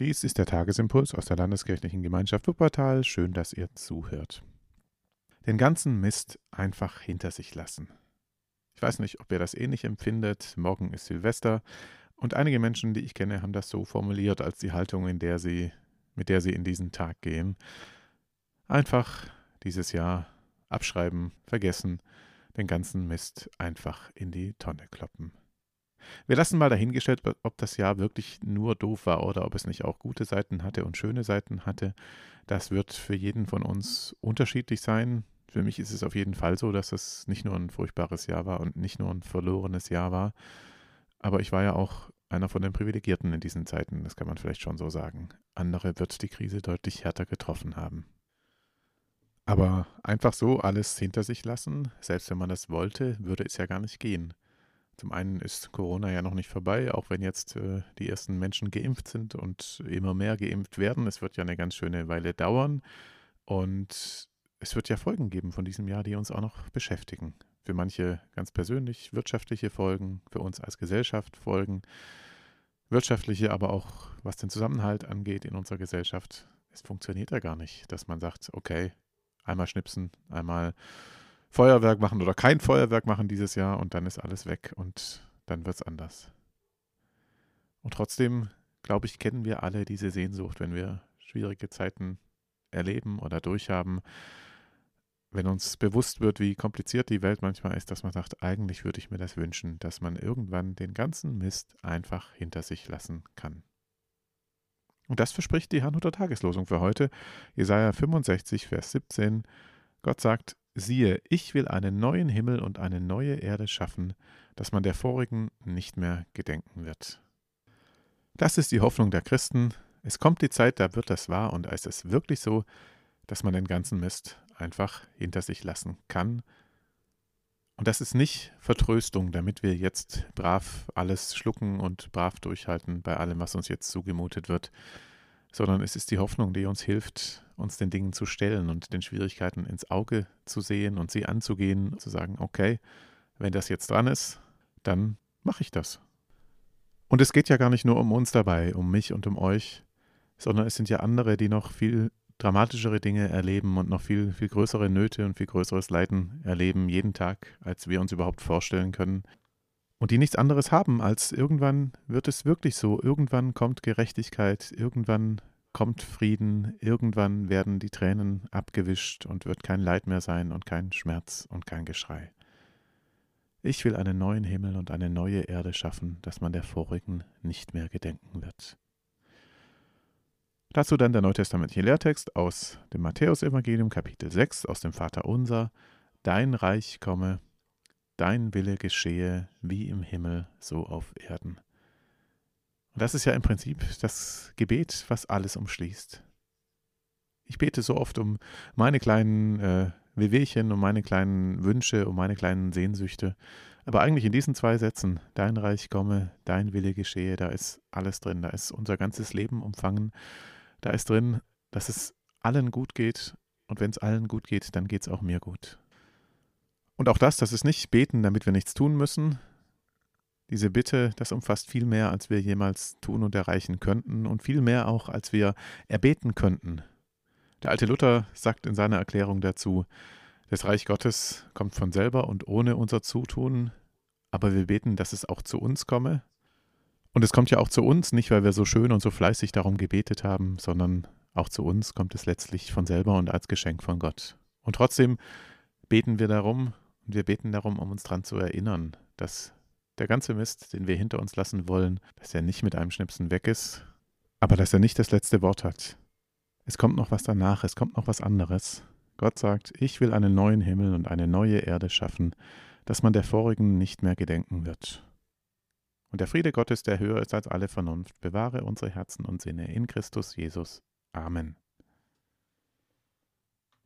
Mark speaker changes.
Speaker 1: Dies ist der Tagesimpuls aus der Landeskirchlichen Gemeinschaft Wuppertal. Schön, dass ihr zuhört. Den ganzen Mist einfach hinter sich lassen. Ich weiß nicht, ob ihr das ähnlich empfindet. Morgen ist Silvester und einige Menschen, die ich kenne, haben das so formuliert als die Haltung, in der sie, mit der sie in diesen Tag gehen. Einfach dieses Jahr abschreiben, vergessen, den ganzen Mist einfach in die Tonne kloppen. Wir lassen mal dahingestellt, ob das Jahr wirklich nur doof war oder ob es nicht auch gute Seiten hatte und schöne Seiten hatte. Das wird für jeden von uns unterschiedlich sein. Für mich ist es auf jeden Fall so, dass es nicht nur ein furchtbares Jahr war und nicht nur ein verlorenes Jahr war. Aber ich war ja auch einer von den Privilegierten in diesen Zeiten, das kann man vielleicht schon so sagen. Andere wird die Krise deutlich härter getroffen haben. Aber einfach so alles hinter sich lassen, selbst wenn man das wollte, würde es ja gar nicht gehen. Zum einen ist Corona ja noch nicht vorbei, auch wenn jetzt äh, die ersten Menschen geimpft sind und immer mehr geimpft werden. Es wird ja eine ganz schöne Weile dauern und es wird ja Folgen geben von diesem Jahr, die uns auch noch beschäftigen. Für manche ganz persönlich wirtschaftliche Folgen, für uns als Gesellschaft Folgen, wirtschaftliche, aber auch was den Zusammenhalt angeht in unserer Gesellschaft. Es funktioniert ja gar nicht, dass man sagt, okay, einmal schnipsen, einmal Feuerwerk machen oder kein Feuerwerk machen dieses Jahr und dann ist alles weg und dann wird es anders. Und trotzdem, glaube ich, kennen wir alle diese Sehnsucht, wenn wir schwierige Zeiten erleben oder durchhaben, wenn uns bewusst wird, wie kompliziert die Welt manchmal ist, dass man sagt, eigentlich würde ich mir das wünschen, dass man irgendwann den ganzen Mist einfach hinter sich lassen kann. Und das verspricht die Herrnhuter Tageslosung für heute, Jesaja 65, Vers 17. Gott sagt, Siehe, ich will einen neuen Himmel und eine neue Erde schaffen, dass man der vorigen nicht mehr gedenken wird. Das ist die Hoffnung der Christen. Es kommt die Zeit, da wird das wahr und es ist wirklich so, dass man den ganzen Mist einfach hinter sich lassen kann. Und das ist nicht Vertröstung, damit wir jetzt brav alles schlucken und brav durchhalten bei allem, was uns jetzt zugemutet wird, sondern es ist die Hoffnung, die uns hilft, uns den Dingen zu stellen und den Schwierigkeiten ins Auge zu sehen und sie anzugehen, zu sagen, okay, wenn das jetzt dran ist, dann mache ich das. Und es geht ja gar nicht nur um uns dabei, um mich und um euch, sondern es sind ja andere, die noch viel dramatischere Dinge erleben und noch viel, viel größere Nöte und viel größeres Leiden erleben jeden Tag, als wir uns überhaupt vorstellen können. Und die nichts anderes haben, als irgendwann wird es wirklich so, irgendwann kommt Gerechtigkeit, irgendwann kommt Frieden, irgendwann werden die Tränen abgewischt und wird kein Leid mehr sein und kein Schmerz und kein Geschrei. Ich will einen neuen Himmel und eine neue Erde schaffen, dass man der vorigen nicht mehr gedenken wird. Dazu dann der neutestamentliche Lehrtext aus dem Matthäusevangelium Kapitel 6 aus dem Vater Unser. Dein Reich komme, dein Wille geschehe, wie im Himmel, so auf Erden. Und das ist ja im Prinzip das Gebet, was alles umschließt. Ich bete so oft um meine kleinen äh, Wehwehchen, um meine kleinen Wünsche, um meine kleinen Sehnsüchte. Aber eigentlich in diesen zwei Sätzen, dein Reich komme, dein Wille geschehe, da ist alles drin, da ist unser ganzes Leben umfangen da ist drin, dass es allen gut geht und wenn es allen gut geht, dann geht es auch mir gut. Und auch das, das ist nicht beten, damit wir nichts tun müssen. Diese Bitte, das umfasst viel mehr, als wir jemals tun und erreichen könnten und viel mehr auch, als wir erbeten könnten. Der alte Luther sagt in seiner Erklärung dazu, das Reich Gottes kommt von selber und ohne unser Zutun, aber wir beten, dass es auch zu uns komme, und es kommt ja auch zu uns, nicht weil wir so schön und so fleißig darum gebetet haben, sondern auch zu uns kommt es letztlich von selber und als Geschenk von Gott. Und trotzdem beten wir darum und wir beten darum, um uns daran zu erinnern, dass der ganze Mist, den wir hinter uns lassen wollen, dass er nicht mit einem Schnipsen weg ist, aber dass er nicht das letzte Wort hat. Es kommt noch was danach, es kommt noch was anderes. Gott sagt, ich will einen neuen Himmel und eine neue Erde schaffen, dass man der vorigen nicht mehr gedenken wird. Und der Friede Gottes, der höher ist als alle Vernunft, bewahre unsere Herzen und Sinne in Christus Jesus. Amen.